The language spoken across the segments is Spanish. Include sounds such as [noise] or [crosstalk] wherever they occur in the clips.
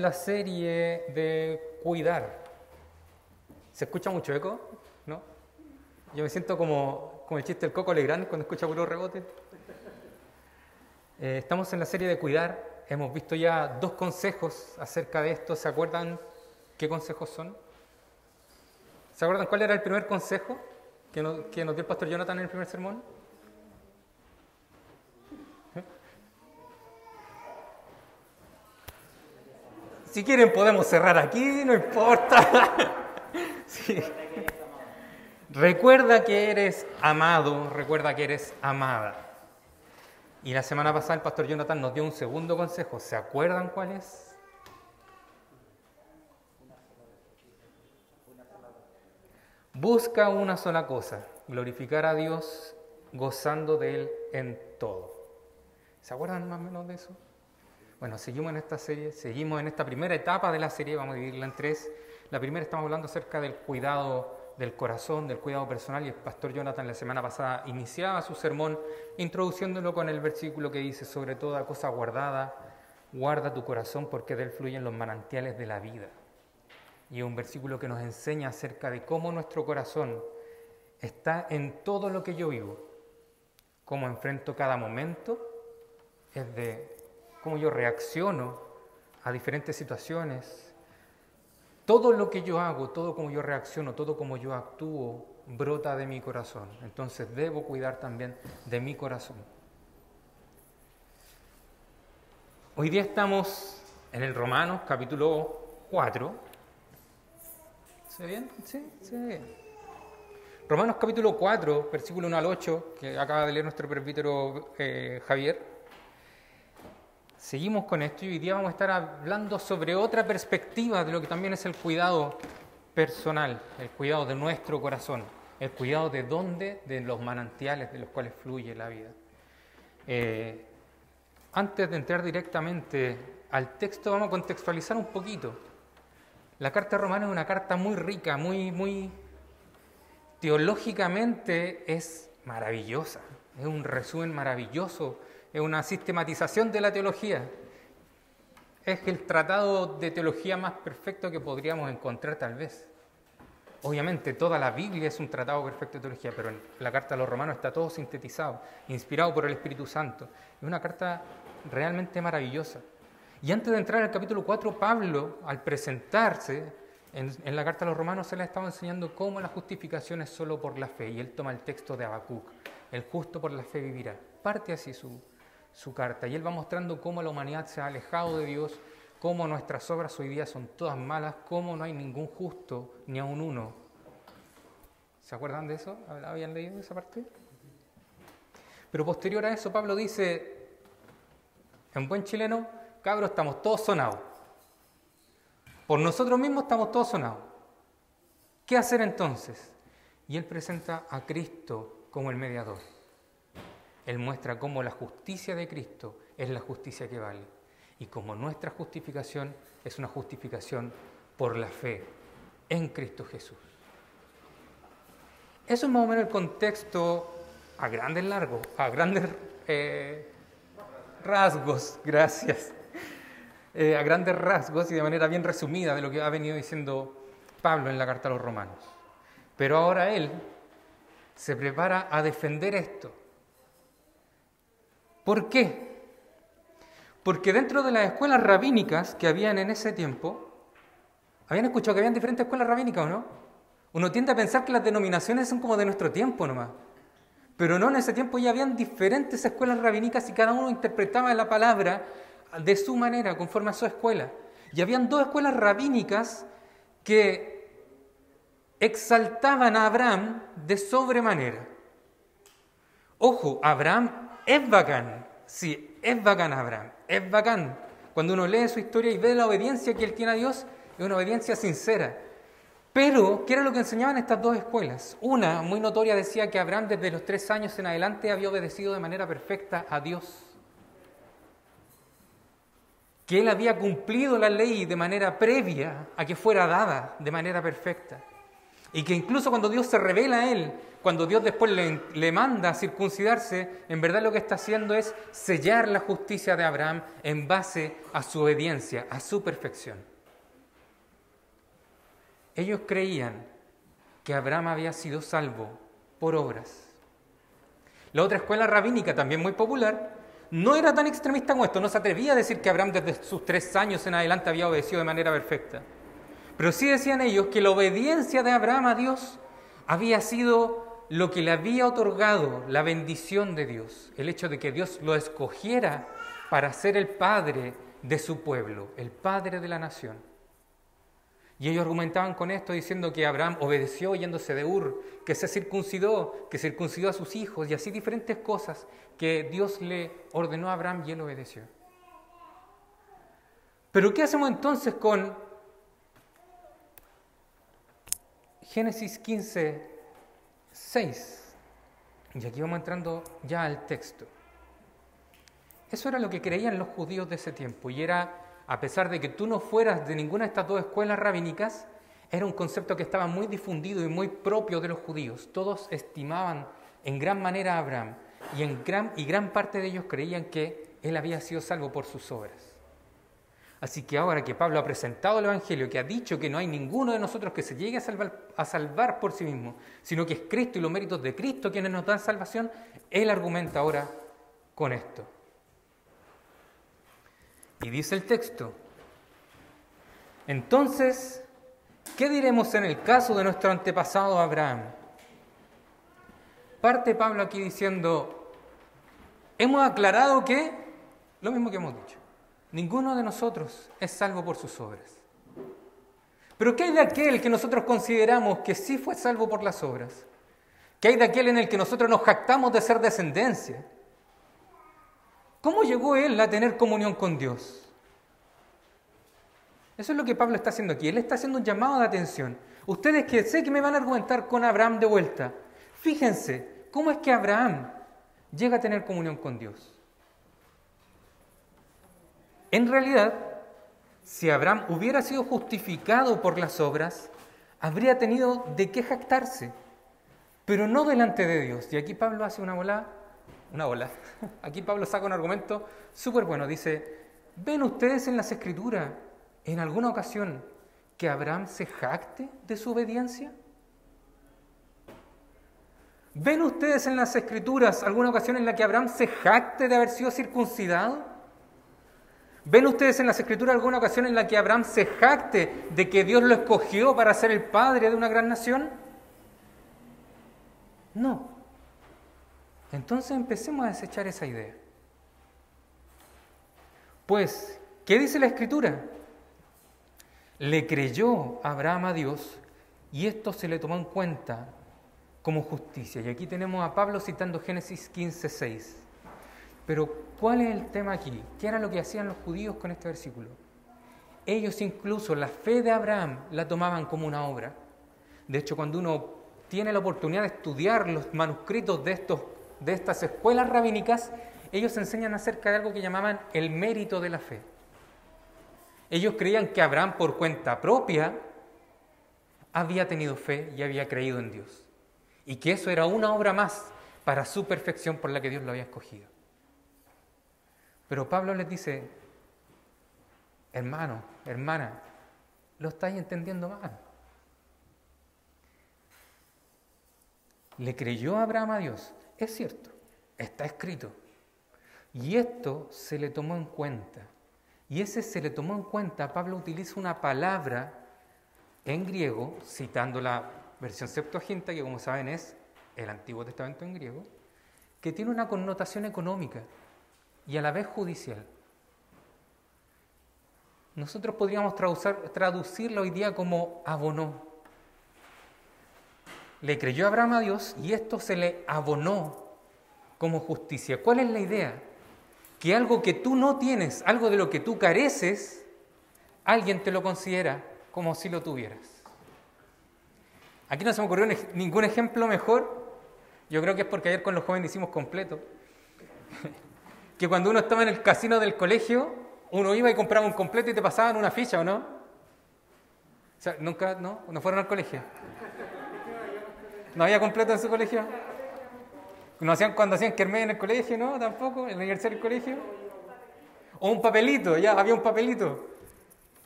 en la serie de cuidar. ¿Se escucha mucho eco? ¿No? Yo me siento como, como el chiste del Coco Legrand cuando escucha puro rebote. Eh, estamos en la serie de cuidar. Hemos visto ya dos consejos acerca de esto. ¿Se acuerdan qué consejos son? ¿Se acuerdan cuál era el primer consejo que nos, que nos dio el pastor Jonathan en el primer sermón? Si quieren podemos cerrar aquí, no importa. [laughs] Sí. Recuerda que eres amado, recuerda que eres amada. Y la semana pasada el pastor Jonathan nos dio un segundo consejo. ¿Se acuerdan cuál es? Busca una sola cosa, glorificar a Dios gozando de Él en todo. ¿Se acuerdan más o menos de eso? Bueno, seguimos en esta serie, seguimos en esta primera etapa de la serie, vamos a dividirla en tres. La primera estamos hablando acerca del cuidado del corazón, del cuidado personal, y el pastor Jonathan la semana pasada iniciaba su sermón introduciéndolo con el versículo que dice, sobre toda cosa guardada, guarda tu corazón porque de él fluyen los manantiales de la vida. Y es un versículo que nos enseña acerca de cómo nuestro corazón está en todo lo que yo vivo, cómo enfrento cada momento, es de cómo yo reacciono a diferentes situaciones. Todo lo que yo hago, todo como yo reacciono, todo como yo actúo, brota de mi corazón. Entonces debo cuidar también de mi corazón. Hoy día estamos en el Romanos capítulo 4. ¿Se ve bien? Sí, se ve bien. Romanos capítulo 4, versículo 1 al 8, que acaba de leer nuestro presbítero eh, Javier. Seguimos con esto y hoy día vamos a estar hablando sobre otra perspectiva de lo que también es el cuidado personal, el cuidado de nuestro corazón, el cuidado de dónde, de los manantiales de los cuales fluye la vida. Eh, antes de entrar directamente al texto, vamos a contextualizar un poquito. La carta romana es una carta muy rica, muy, muy teológicamente es maravillosa, es un resumen maravilloso es una sistematización de la teología. Es el tratado de teología más perfecto que podríamos encontrar tal vez. Obviamente toda la Biblia es un tratado perfecto de teología, pero en la carta a los romanos está todo sintetizado, inspirado por el Espíritu Santo. Es una carta realmente maravillosa. Y antes de entrar al capítulo 4, Pablo, al presentarse en, en, la carta a los romanos, se le estaba enseñando cómo la justificación es solo por la fe. Y él toma el texto de Habacuc, el justo por la fe vivirá. Parte así su, su carta. Y él va mostrando cómo la humanidad se ha alejado de Dios, cómo nuestras obras hoy día son todas malas, cómo no hay ningún justo, ni aun uno. ¿Se acuerdan de eso? ¿Habían leído esa parte? Pero posterior a eso, Pablo dice, en buen chileno, cabros, estamos todos sonados. Por nosotros mismos estamos todos sonados. ¿Qué hacer entonces? Y él presenta a Cristo como el mediador. Él muestra cómo la justicia de Cristo es la justicia que vale y cómo nuestra justificación es una justificación por la fe en Cristo Jesús. Eso es más o menos el contexto a grandes largos, a grandes eh, rasgos, gracias, eh, a grandes rasgos y de manera bien resumida de lo que ha venido diciendo Pablo en la carta a los romanos. Pero ahora él se prepara a defender esto ¿Por qué? Porque dentro de las escuelas rabínicas que habían en ese tiempo, ¿habían escuchado que habían diferentes escuelas rabínicas o no? Uno tiende a pensar que las denominaciones son como de nuestro tiempo nomás. Pero no, en ese tiempo ya habían diferentes escuelas rabínicas y cada uno interpretaba la palabra de su manera, conforme a su escuela. Y habían dos escuelas rabínicas que exaltaban a Abraham de sobremanera. Ojo, Abraham es bacán, sí, es bacán Abraham, es bacán. Cuando uno lee su historia y ve la obediencia que él tiene a Dios, es una obediencia sincera. Pero, ¿qué era lo que enseñaban estas dos escuelas? Una, muy notoria, decía que Abraham desde los tres años en adelante había obedecido de manera perfecta a Dios. Que él había cumplido la ley de manera previa a que fuera dada de manera perfecta. Y que incluso cuando Dios se revela a él, cuando Dios después le, manda a circuncidarse, en verdad lo que está haciendo es sellar la justicia de Abraham en base a su obediencia, a su perfección. Ellos creían que Abraham había sido salvo por obras. La otra escuela rabínica, también muy popular, no era tan extremista como esto, no se atrevía a decir que Abraham desde sus tres años en adelante había obedecido de manera perfecta. Pero sí decían ellos que la obediencia de Abraham a Dios había sido lo que le había otorgado la bendición de Dios, el hecho de que Dios lo escogiera para ser el padre de su pueblo, el padre de la nación. Y ellos argumentaban con esto diciendo que Abraham obedeció yéndose de Ur, que se circuncidó, que circuncidó a sus hijos y así diferentes cosas que Dios le ordenó a Abraham y él obedeció. Pero ¿qué hacemos entonces con Génesis 15, 6? Y aquí vamos entrando ya al texto. Eso era lo que creían los judíos de ese tiempo y era a pesar de que tú no fueras de ninguna de estas dos escuelas rabínicas, era un concepto que estaba muy difundido y muy propio de los judíos. Todos estimaban en gran manera a Abraham y, en gran, y gran parte de ellos creían que él había sido salvo por sus obras. Así que ahora que Pablo ha presentado el Evangelio, que ha dicho que no hay ninguno de nosotros que se llegue a salvar, por sí mismo, sino que es Cristo y los méritos de Cristo quienes nos dan salvación, él argumenta ahora con esto. Y dice el texto, entonces, ¿qué diremos en el caso de nuestro antepasado Abraham? Parte Pablo aquí diciendo, hemos aclarado que, lo mismo que hemos dicho, ninguno de nosotros es salvo por sus obras. Pero ¿qué hay de aquel que nosotros consideramos que sí fue salvo por las obras? ¿Qué hay de aquel en el que nosotros nos jactamos de ser descendencia? ¿Cómo llegó él a tener comunión con Dios? Eso es lo que Pablo está haciendo aquí. Él está haciendo un llamado de atención. Ustedes que sé que me van a argumentar con Abraham de vuelta, fíjense cómo es que Abraham llega a tener comunión con Dios. En realidad, si Abraham hubiera sido justificado por las obras, habría tenido de qué jactarse, pero no delante de Dios. Y aquí Pablo hace una bola una ola. [laughs] Aquí Pablo saca un argumento súper bueno. Dice, ¿ven ustedes en las escrituras en alguna ocasión que Abraham se jacte de su obediencia? ¿Ven ustedes en las escrituras alguna ocasión en la que Abraham se jacte de haber sido circuncidado? ¿Ven ustedes en las escrituras alguna ocasión en la que Abraham se jacte de que Dios lo escogió para ser el padre de una gran nación? No. Entonces empecemos a desechar esa idea. Pues, ¿qué dice la escritura? Le creyó Abraham a Dios y esto se le tomó en cuenta como justicia. Y aquí tenemos a Pablo citando Génesis 15, 6. Pero, ¿cuál es el tema aquí? ¿Qué era lo que hacían los judíos con este versículo? Ellos incluso la fe de Abraham la tomaban como una obra. De hecho, cuando uno tiene la oportunidad de estudiar los manuscritos de estos de estas escuelas rabínicas, ellos enseñan acerca de algo que llamaban el mérito de la fe. Ellos creían que Abraham por cuenta propia había tenido fe y había creído en Dios. Y que eso era una obra más para su perfección por la que Dios lo había escogido. Pero Pablo les dice, hermano, hermana, lo estáis entendiendo mal. Le creyó Abraham a Dios es cierto, está escrito. Y esto se le tomó en cuenta. Y ese se le tomó en cuenta, Pablo utiliza una palabra en griego, citando la versión Septuaginta, que como saben es el Antiguo Testamento en griego, que tiene una connotación económica y a la vez judicial. Nosotros podríamos traducirlo hoy día como abonó le creyó Abraham a Dios y esto se le abonó como justicia. ¿Cuál es la idea? Que algo que tú no tienes, algo de lo que tú careces, alguien te lo considera como si lo tuvieras. Aquí no se me ocurrió ningún ejemplo mejor. Yo creo que es porque ayer con los jóvenes hicimos completo. Que cuando uno estaba en el casino del colegio, uno iba y compraba un completo y te pasaban una ficha, ¿o no? O sea, nunca, ¿no? ¿No fueron al colegio? ¿No había completo en su colegio? ¿No hacían cuando hacían kermés en el colegio? ¿No? ¿Tampoco? ¿En la universidad del colegio? O un papelito, ya, había un papelito.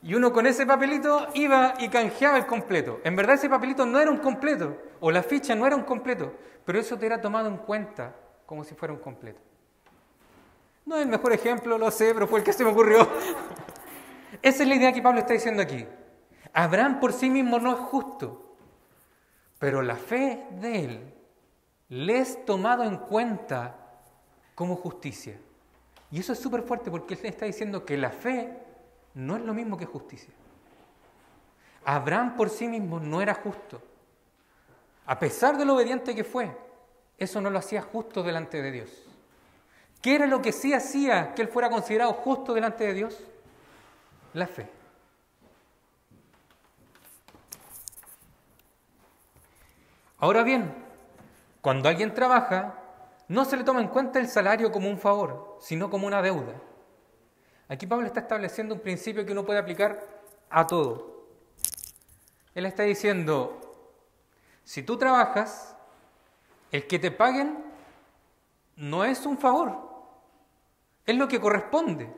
Y uno con ese papelito iba y canjeaba el completo. En verdad ese papelito no era un completo, o la ficha no era un completo, pero eso te era tomado en cuenta como si fuera un completo. No es el mejor ejemplo, lo sé, pero fue el que se me ocurrió. Esa es la idea que Pablo está diciendo aquí. Abraham por sí mismo no es justo, pero la fe de él le es tomado en cuenta como justicia. Y eso es súper fuerte porque él está diciendo que la fe no es lo mismo que justicia. Abraham por sí mismo no era justo. A pesar de lo obediente que fue, eso no lo hacía justo delante de Dios. ¿Qué era lo que sí hacía que él fuera considerado justo delante de Dios? La fe. Ahora bien, cuando alguien trabaja, no se le toma en cuenta el salario como un favor, sino como una deuda. Aquí Pablo está estableciendo un principio que uno puede aplicar a todo. Él está diciendo, si tú trabajas, el que te paguen no es un favor, es lo que corresponde.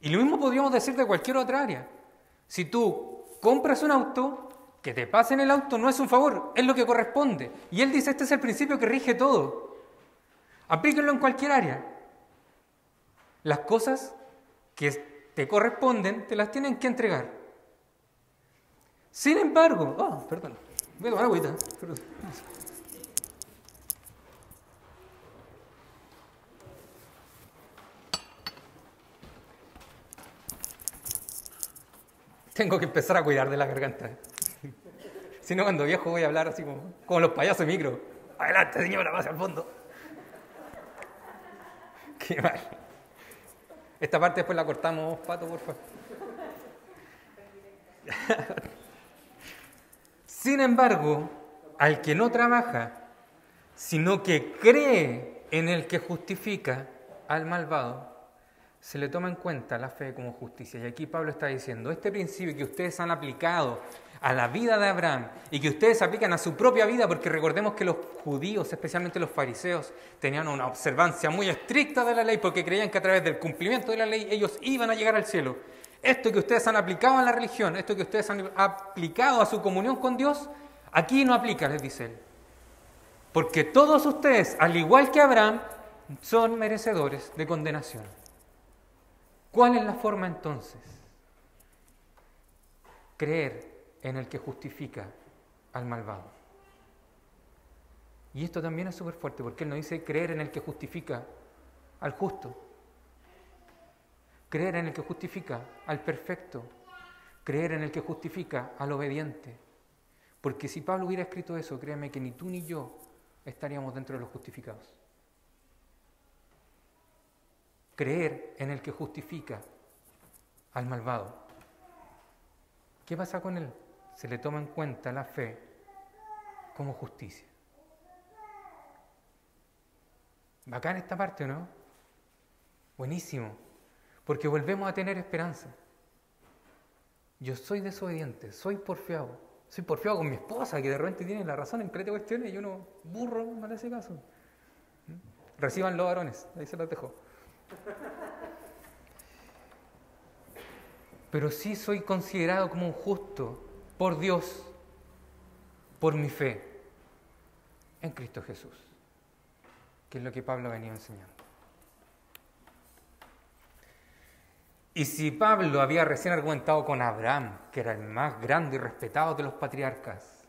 Y lo mismo podríamos decir de cualquier otra área. Si tú compras un auto, que te pasen el auto no es un favor, es lo que corresponde. Y él dice, este es el principio que rige todo. Aplíquenlo en cualquier área. Las cosas que te corresponden te las tienen que entregar. Sin embargo, oh, perdón, voy a tomar agüita. Tengo que empezar a cuidar de la garganta. Si no, cuando viejo voy a hablar así como, como los payasos micro. Adelante, señora, pase al fondo. Qué mal. Esta parte después la cortamos, Pato, por favor. Sin embargo, al que no trabaja, sino que cree en el que justifica al malvado, se le toma en cuenta la fe como justicia. Y aquí Pablo está diciendo, este principio que ustedes han aplicado a la vida de Abraham y que ustedes aplican a su propia vida, porque recordemos que los judíos, especialmente los fariseos, tenían una observancia muy estricta de la ley porque creían que a través del cumplimiento de la ley ellos iban a llegar al cielo. Esto que ustedes han aplicado a la religión, esto que ustedes han aplicado a su comunión con Dios, aquí no aplica, les dice él. Porque todos ustedes, al igual que Abraham, son merecedores de condenación. ¿Cuál es la forma entonces? Creer en el que justifica al malvado. Y esto también es súper fuerte porque él no dice creer en el que justifica al justo, creer en el que justifica al perfecto, creer en el que justifica al obediente. Porque si Pablo hubiera escrito eso, créeme que ni tú ni yo estaríamos dentro de los justificados. Creer en el que justifica al malvado. ¿Qué pasa con él? se le toma en cuenta la fe como justicia. Bacán esta parte, ¿no? Buenísimo, porque volvemos a tener esperanza. Yo soy desobediente, soy porfiado. Soy porfiado con mi esposa, que de repente tiene la razón en create cuestiones y uno burro no le hace caso. ¿Mm? Reciban los varones, ahí se los dejo. Pero sí soy considerado como un justo por Dios, por mi fe en Cristo Jesús, que es lo que Pablo venía enseñando. Y si Pablo había recién argumentado con Abraham, que era el más grande y respetado de los patriarcas,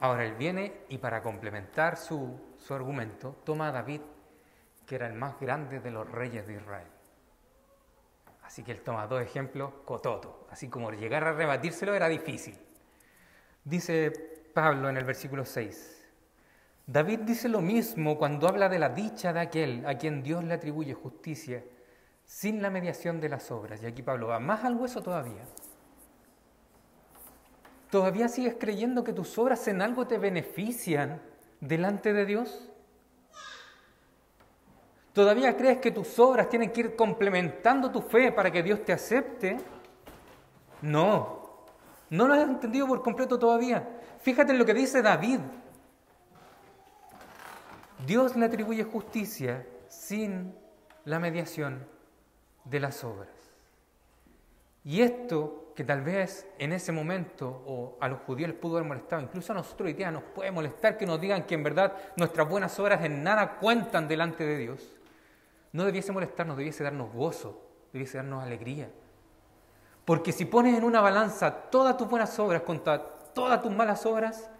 ahora él viene y para complementar su, su argumento toma a David, que era el más grande de los reyes de Israel. Así que él toma dos ejemplos cototo, así como llegar a rebatírselo era difícil. Dice Pablo en el versículo 6, David dice lo mismo cuando habla de la dicha de aquel a quien Dios le atribuye justicia sin la mediación de las obras. Y aquí Pablo va más al hueso todavía. ¿Todavía sigues creyendo que tus obras en algo te benefician delante de Dios? ¿Todavía crees que tus obras tienen que ir complementando tu fe para que Dios te acepte? No, No lo has entendido por completo todavía. Fíjate en lo que dice David. Dios le atribuye justicia sin la mediación de las obras. Y esto que tal vez en ese momento o a los judíos les pudo haber molestado, incluso a nosotros hoy día nos puede molestar que nos digan que en verdad nuestras buenas obras en nada cuentan delante de Dios, no debiese molestarnos, debiese darnos gozo, debiese darnos alegría. Porque si pones en una balanza todas tus buenas obras contra todas tus malas obras,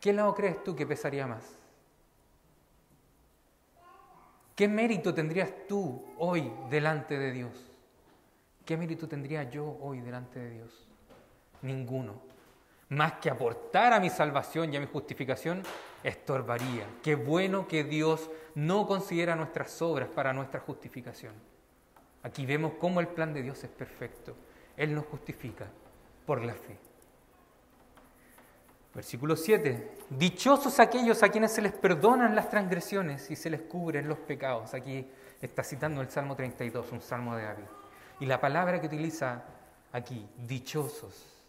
¿qué lado crees tú que pesaría más? ¿Qué mérito tendrías tú hoy delante de Dios? ¿Qué mérito tendría yo hoy delante de Dios? Ninguno. Más que aportar a mi salvación y a mi justificación, estorbaría. Qué bueno que Dios no considera nuestras obras para nuestra justificación. Aquí vemos cómo el plan de Dios es perfecto. Él nos justifica por la fe. Versículo 7. Dichosos aquellos a quienes se les perdonan las transgresiones y se les cubren los pecados. Aquí está citando el Salmo 32, un salmo de David. Y la palabra que utiliza aquí, dichosos,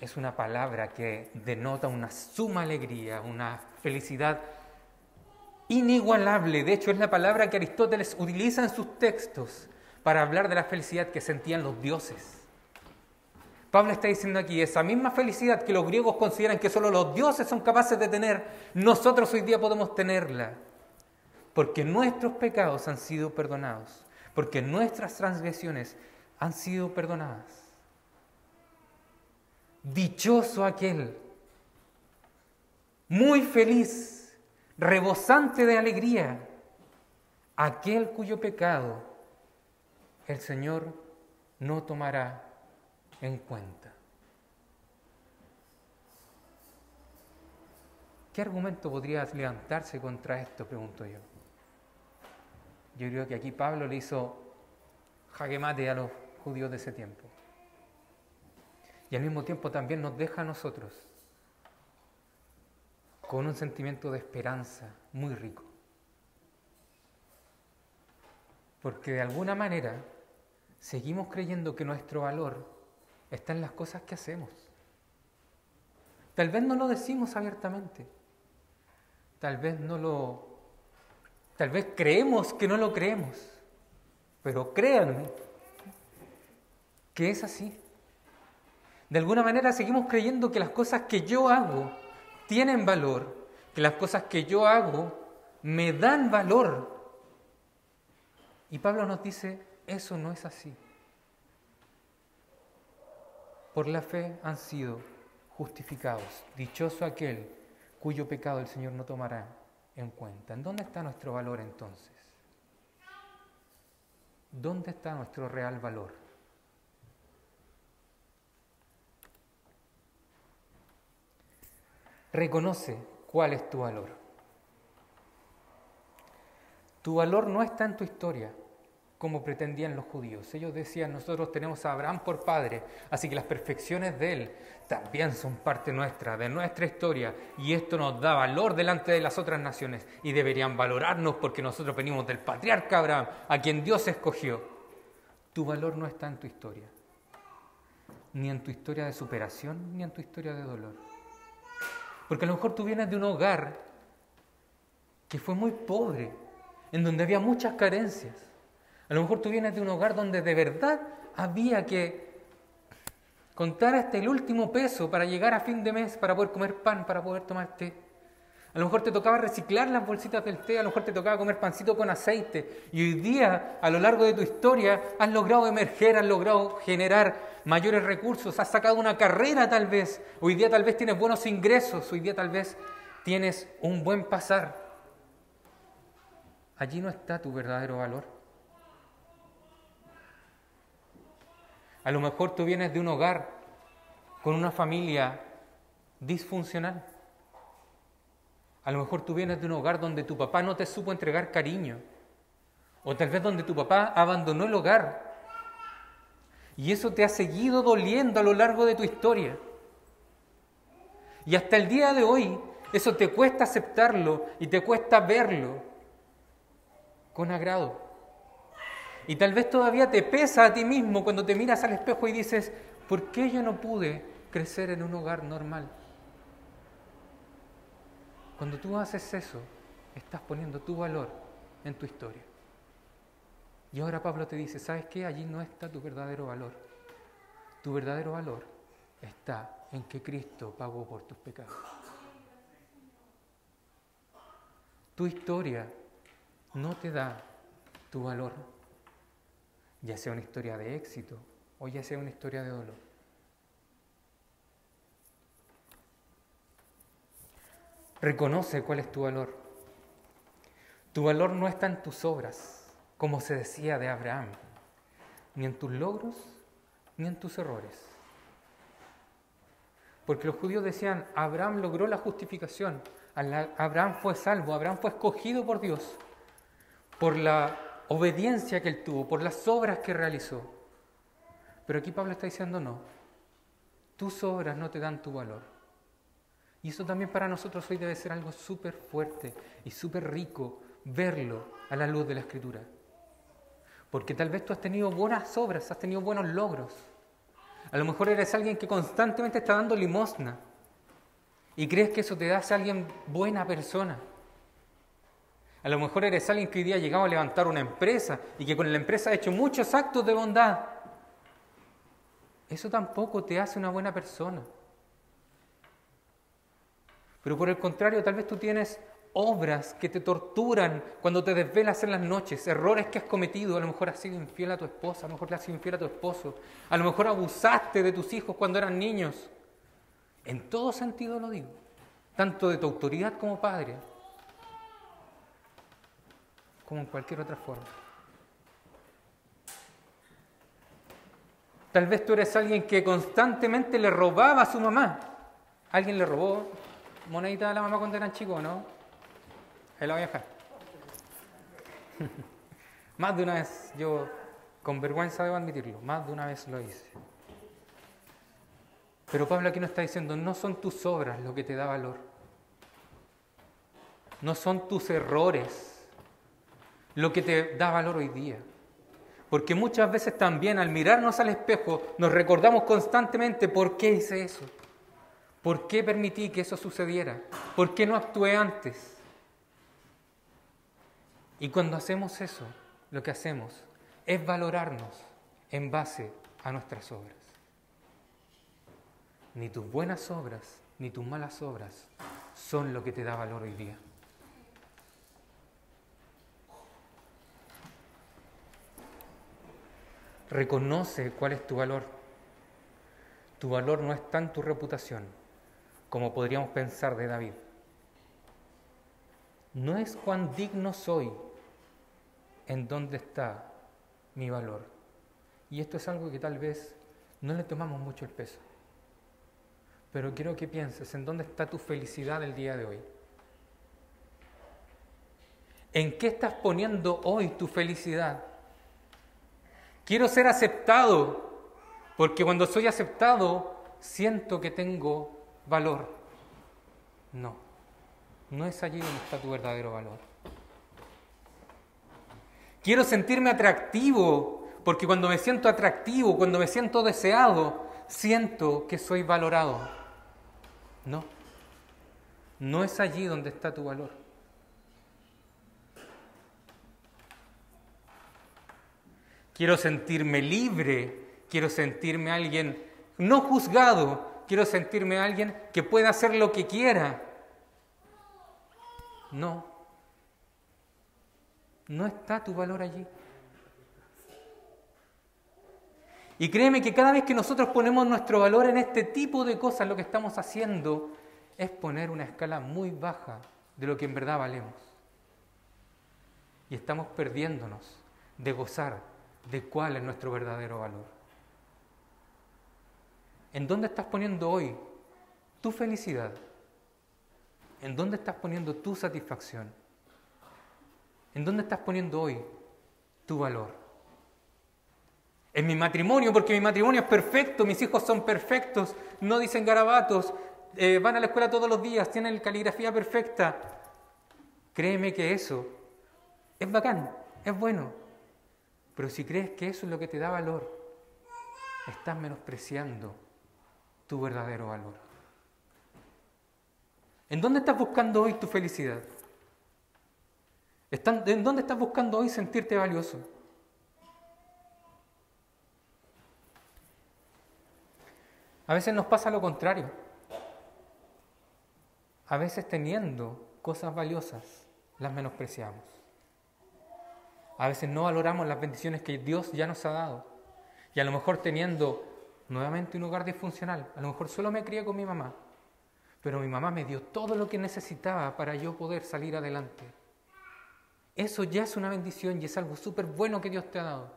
es una palabra que denota una suma alegría, una felicidad inigualable. De hecho, es la palabra que Aristóteles utiliza en sus textos para hablar de la felicidad que sentían los dioses. Pablo está diciendo aquí, esa misma felicidad que los griegos consideran que solo los dioses son capaces de tener, nosotros hoy día podemos tenerla, porque nuestros pecados han sido perdonados, porque nuestras transgresiones han sido perdonadas. Dichoso aquel, muy feliz, rebosante de alegría, aquel cuyo pecado el Señor no tomará en cuenta. ¿Qué argumento podría levantarse contra esto? Pregunto yo. Yo creo que aquí Pablo le hizo jaque mate a los judíos de ese tiempo. Y al mismo tiempo también nos deja a nosotros con un sentimiento de esperanza muy rico. Porque de alguna manera seguimos creyendo que nuestro valor está en las cosas que hacemos. Tal vez no lo decimos abiertamente. Tal vez no lo... Tal vez creemos que no lo creemos. Pero créanme que es así. De alguna manera seguimos creyendo que las cosas que yo hago tienen valor, que las cosas que yo hago me dan valor. Y Pablo nos dice, eso no es así. Por la fe han sido justificados. Dichoso aquel cuyo pecado el Señor no tomará en cuenta. ¿En dónde está nuestro valor entonces? ¿Dónde está nuestro real valor? Reconoce cuál es tu valor. Tu valor no está en tu historia, como pretendían los judíos. Ellos decían, nosotros tenemos a Abraham por padre, así que las perfecciones de él también son parte nuestra, de nuestra historia, y esto nos da valor delante de las otras naciones, y deberían valorarnos porque nosotros venimos del patriarca Abraham, a quien Dios escogió. Tu valor no está en tu historia, ni en tu historia de superación, ni en tu historia de dolor. Porque a lo mejor tú vienes de un hogar que fue muy pobre, en donde había muchas carencias a lo mejor tú vienes de un hogar donde de verdad había que contar hasta el último peso para llegar a fin de mes, para poder comer pan, para poder tomar té. A lo mejor te tocaba reciclar las bolsitas del té, a lo mejor te tocaba comer pancito con aceite. Y hoy día, a lo largo de tu historia, has logrado emerger, has logrado generar mayores recursos, has sacado una carrera tal vez. Hoy día tal vez tienes buenos ingresos, hoy día tal vez tienes un buen pasar. Allí no está tu verdadero valor. A lo mejor tú vienes de un hogar con una familia disfuncional. A lo mejor tú vienes de un hogar donde tu papá no te supo entregar cariño. O tal vez donde tu papá abandonó el hogar. Y eso te ha seguido doliendo a lo largo de tu historia. Y hasta el día de hoy eso te cuesta aceptarlo y te cuesta verlo con agrado. Y tal vez todavía te pesa a ti mismo cuando te miras al espejo y dices, ¿por qué yo no pude crecer en un hogar normal. Cuando tú haces eso, estás poniendo tu valor en tu historia. Y ahora Pablo te dice, ¿sabes qué? Allí no está tu verdadero valor. Tu verdadero valor está en que Cristo pagó por tus pecados. Tu historia no te da tu valor, ya sea una historia de éxito o ya sea una historia de dolor. Reconoce cuál es tu valor. Tu valor no está en tus obras, como se decía de Abraham, ni en tus logros, ni en tus errores. Porque los judíos decían, Abraham logró la justificación, Abraham fue salvo, Abraham fue escogido por Dios, por la obediencia que él tuvo, por las obras que realizó. Pero aquí Pablo está diciendo, no, tus obras no te dan tu valor. Y eso también para nosotros hoy debe ser algo súper fuerte y súper rico verlo a la luz de la escritura. Porque tal vez tú has tenido buenas obras, has tenido buenos logros. A lo mejor eres alguien que constantemente está dando limosna y crees que eso te hace a alguien buena persona. A lo mejor eres alguien que hoy día ha llegado a levantar una empresa y que con la empresa ha hecho muchos actos de bondad. Eso tampoco te hace una buena persona. Pero por el contrario, tal vez tú tienes obras que te torturan cuando te desvelas en las noches, errores que has cometido, a lo mejor has sido infiel a tu esposa, a lo mejor le has sido infiel a tu esposo, a lo mejor abusaste de tus hijos cuando eran niños. En todo sentido lo digo, tanto de tu autoridad como padre, como en cualquier otra forma. Tal vez tú eres alguien que constantemente le robaba a su mamá. ¿Alguien le robó monedita a la mamá cuando eran chicos, no? La voy a dejar. [laughs] más de una vez, yo con vergüenza debo admitirlo, más de una vez lo hice. Pero Pablo aquí nos está diciendo, no son tus obras lo que te da valor. No son tus errores lo que te da valor hoy día. Porque muchas veces también al mirarnos al espejo nos recordamos constantemente por qué hice eso. ¿Por qué permití que eso sucediera? ¿Por qué no actué antes? Y cuando hacemos eso, lo que hacemos es valorarnos en base a nuestras obras. Ni tus buenas obras, ni tus malas obras son lo que te da valor hoy día. Reconoce cuál es tu valor. Tu valor no está en tu reputación, como podríamos pensar de David. No es cuán digno soy en dónde está mi valor. Y esto es algo que tal vez no le tomamos mucho el peso. Pero quiero que pienses en dónde está tu felicidad el día de hoy. ¿En qué estás poniendo hoy tu felicidad? Quiero ser aceptado, porque cuando soy aceptado siento que tengo valor. No, no es allí donde está tu verdadero valor. Quiero sentirme atractivo, porque cuando me siento atractivo, cuando me siento deseado, siento que soy valorado. No, no es allí donde está tu valor. Quiero sentirme libre, quiero sentirme alguien no juzgado, quiero sentirme alguien que pueda hacer lo que quiera. No, no está tu valor allí. Y créeme que cada vez que nosotros ponemos nuestro valor en este tipo de cosas, lo que estamos haciendo es poner una escala muy baja de lo que en verdad valemos. Y estamos perdiéndonos de gozar de cuál es nuestro verdadero valor. ¿En dónde estás poniendo hoy tu felicidad? ¿En dónde estás poniendo tu satisfacción? ¿En dónde estás poniendo hoy tu valor? En mi matrimonio, porque mi matrimonio es perfecto, mis hijos son perfectos, no dicen garabatos, eh, van a la escuela todos los días, tienen caligrafía perfecta. Créeme que eso es bacán, es bueno. Pero si crees que eso es lo que te da valor, estás menospreciando tu verdadero valor? ¿En dónde estás buscando hoy tu felicidad? ¿En dónde estás buscando hoy sentirte valioso? A veces nos pasa lo contrario. A veces teniendo cosas valiosas, las menospreciamos. A veces no valoramos las bendiciones que Dios ya nos ha dado. Y a lo mejor teniendo nuevamente un hogar disfuncional, a lo mejor solo me crié con mi mamá, pero mi mamá me dio todo lo que necesitaba para yo poder salir adelante. Eso ya es una bendición y es algo súper bueno que Dios te ha dado.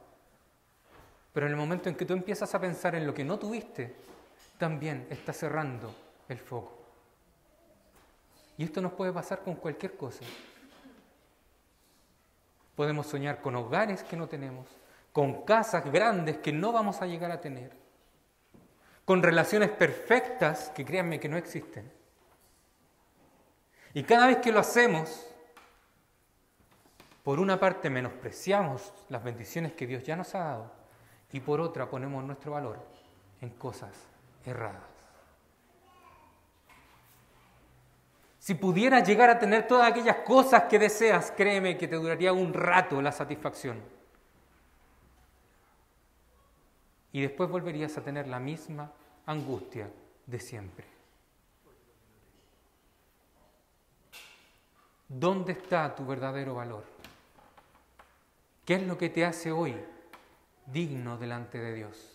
Pero en el momento en que tú empiezas a pensar en lo que no tuviste, también está cerrando el foco. Y esto nos puede pasar con cualquier cosa. Podemos soñar con hogares que no tenemos, con casas grandes que no vamos a llegar a tener, con relaciones perfectas que créanme que no existen. Y cada vez que lo hacemos, por una parte menospreciamos las bendiciones que Dios ya nos ha dado y por otra ponemos nuestro valor en cosas erradas. Si pudieras llegar a tener todas aquellas cosas que deseas, créeme que te duraría un rato la satisfacción. Y después volverías a tener la misma angustia de siempre. ¿Dónde está tu verdadero valor? ¿Qué es lo que te hace hoy digno delante de Dios?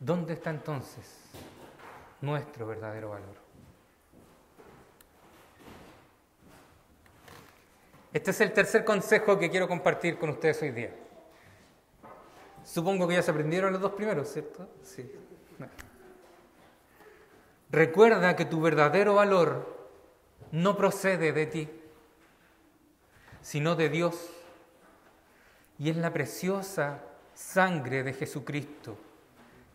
¿Dónde está entonces nuestro verdadero valor? Este es el tercer consejo que quiero compartir con ustedes hoy día. Supongo que ya se aprendieron los dos primeros, ¿cierto? Sí. Recuerda que tu verdadero valor no procede de ti, sino de Dios. Y es la preciosa sangre de Jesucristo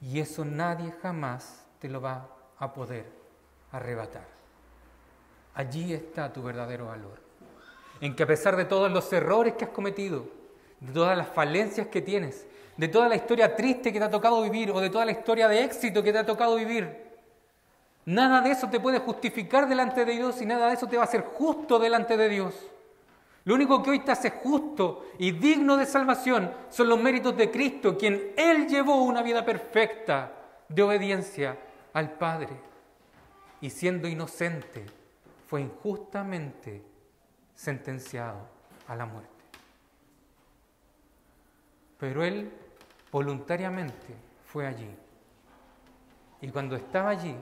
y eso nadie jamás te lo va a poder arrebatar. Allí está tu verdadero valor. En que a pesar de todos los errores que has cometido, de todas las falencias que tienes, de toda la historia triste que te ha tocado vivir o de toda la historia de éxito que te ha tocado vivir, nada de eso te puede justificar delante de Dios y nada de eso te va a hacer justo delante de Dios. Lo único que hoy te hace justo y digno de salvación son los méritos de Cristo, quien Él llevó una vida perfecta de obediencia al Padre. Y siendo inocente, fue injustamente sentenciado a la muerte. Pero Él voluntariamente fue allí. Y cuando estaba allí,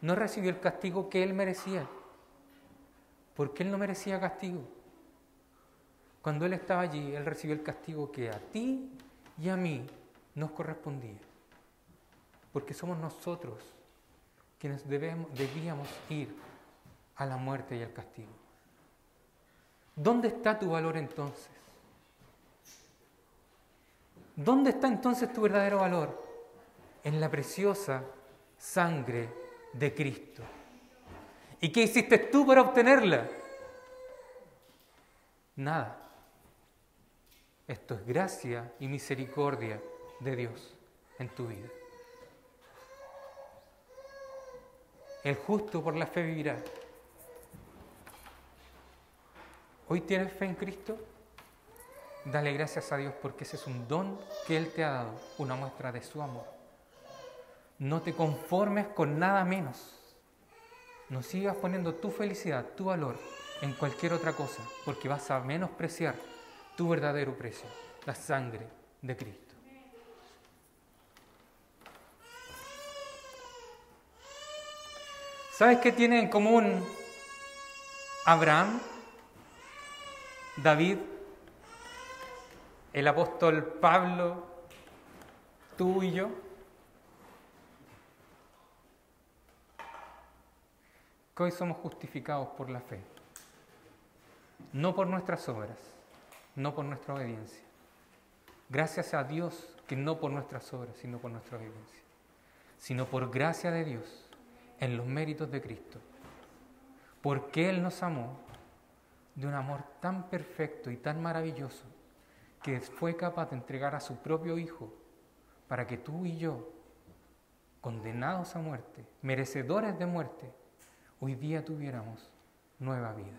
no recibió el castigo que Él merecía, porque Él no merecía castigo. Cuando Él estaba allí, Él recibió el castigo que a ti y a mí nos correspondía. Porque somos nosotros quienes debemos, debíamos ir a la muerte y al castigo. ¿Dónde está tu valor entonces? ¿Dónde está entonces tu verdadero valor? En la preciosa sangre de Cristo. ¿Y qué hiciste tú para obtenerla? Nada. Esto es gracia y misericordia de Dios en tu vida. El justo por la fe vivirá. ¿Hoy tienes fe en Cristo? Dale gracias a Dios porque ese es un don que Él te ha dado, una muestra de su amor. No te conformes con nada menos. No sigas poniendo tu felicidad, tu valor en cualquier otra cosa, porque vas a menospreciar tu verdadero precio, la sangre de Cristo. ¿Sabes qué tiene en común Abraham, David, el apóstol Pablo, tú y yo? Hoy somos justificados por la fe, no por nuestras obras no por nuestra obediencia. Gracias a Dios que no por nuestras obras, sino por nuestra obediencia, sino por gracia de Dios en los méritos de Cristo. Porque Él nos amó de un amor tan perfecto y tan maravilloso que fue capaz de entregar a su propio Hijo para que tú y yo, condenados a muerte, merecedores de muerte, hoy día tuviéramos nueva vida.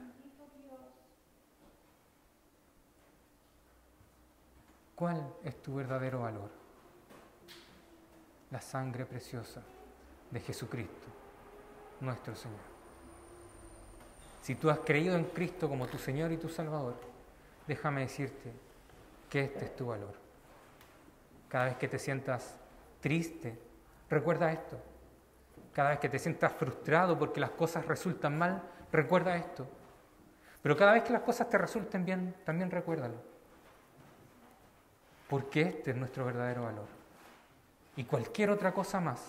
¿Cuál es tu verdadero valor? La sangre preciosa de Jesucristo, nuestro Señor. Si tú has creído en Cristo como tu Señor y tu Salvador, déjame decirte que este es tu valor. Cada vez que te sientas triste, recuerda esto. Cada vez que te sientas frustrado porque las cosas resultan mal, recuerda esto. Pero cada vez que las cosas te resulten bien, también recuérdalo. Porque este es nuestro verdadero valor. Y cualquier otra cosa más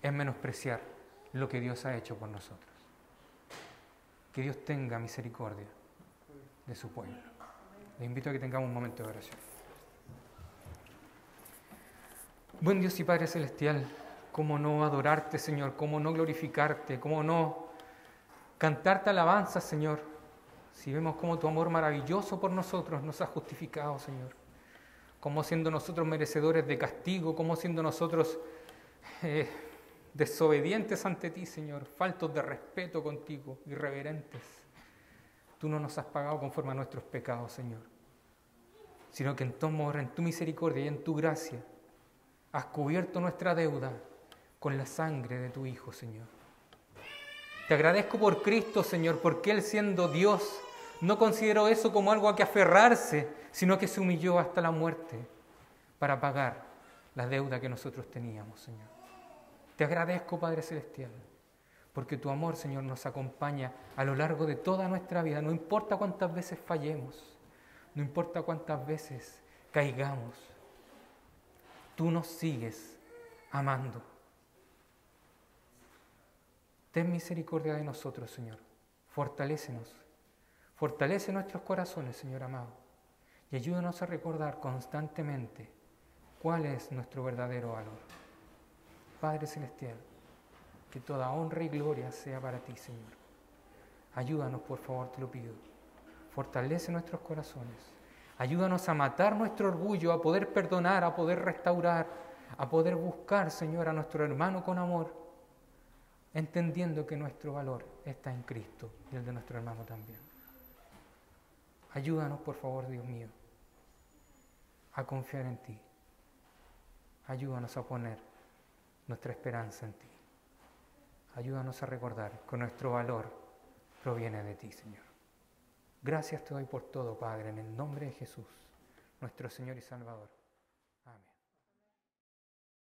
es menospreciar lo que Dios ha hecho por nosotros. Que Dios tenga misericordia de su pueblo. Le invito a que tengamos un momento de oración. Buen Dios y Padre Celestial, cómo no adorarte, Señor, cómo no glorificarte, cómo no cantarte alabanza, Señor, si vemos cómo tu amor maravilloso por nosotros nos ha justificado, Señor, como siendo nosotros merecedores de castigo, como siendo nosotros eh, desobedientes ante ti, Señor, faltos de respeto contigo, irreverentes. Tú no nos has pagado conforme a nuestros pecados, Señor, sino que en tu amor, en tu misericordia y en tu gracia, has cubierto nuestra deuda con la sangre de tu Hijo, Señor. Te agradezco por Cristo, Señor, porque Él siendo Dios no consideró eso como algo a que aferrarse, sino que se humilló hasta la muerte para pagar la deuda que nosotros teníamos, Señor. Te agradezco, Padre Celestial, porque tu amor, Señor, nos acompaña a lo largo de toda nuestra vida. No importa cuántas veces fallemos, no importa cuántas veces caigamos, tú nos sigues amando. Ten misericordia de nosotros, Señor. Fortalécenos. Fortalece nuestros corazones, Señor amado. Y ayúdanos a recordar constantemente cuál es nuestro verdadero valor. Padre Celestial, que toda honra y gloria sea para ti, Señor. Ayúdanos, por favor, te lo pido. Fortalece nuestros corazones. Ayúdanos a matar nuestro orgullo, a poder perdonar, a poder restaurar, a poder buscar, Señor, a nuestro hermano con amor, entendiendo que nuestro valor está en Cristo y el de nuestro hermano también. Ayúdanos, por favor, Dios mío, a confiar en ti. Ayúdanos a poner nuestra esperanza en ti. Ayúdanos a recordar que nuestro valor proviene de ti, Señor. Gracias te doy por todo, Padre, en el nombre de Jesús, nuestro Señor y Salvador.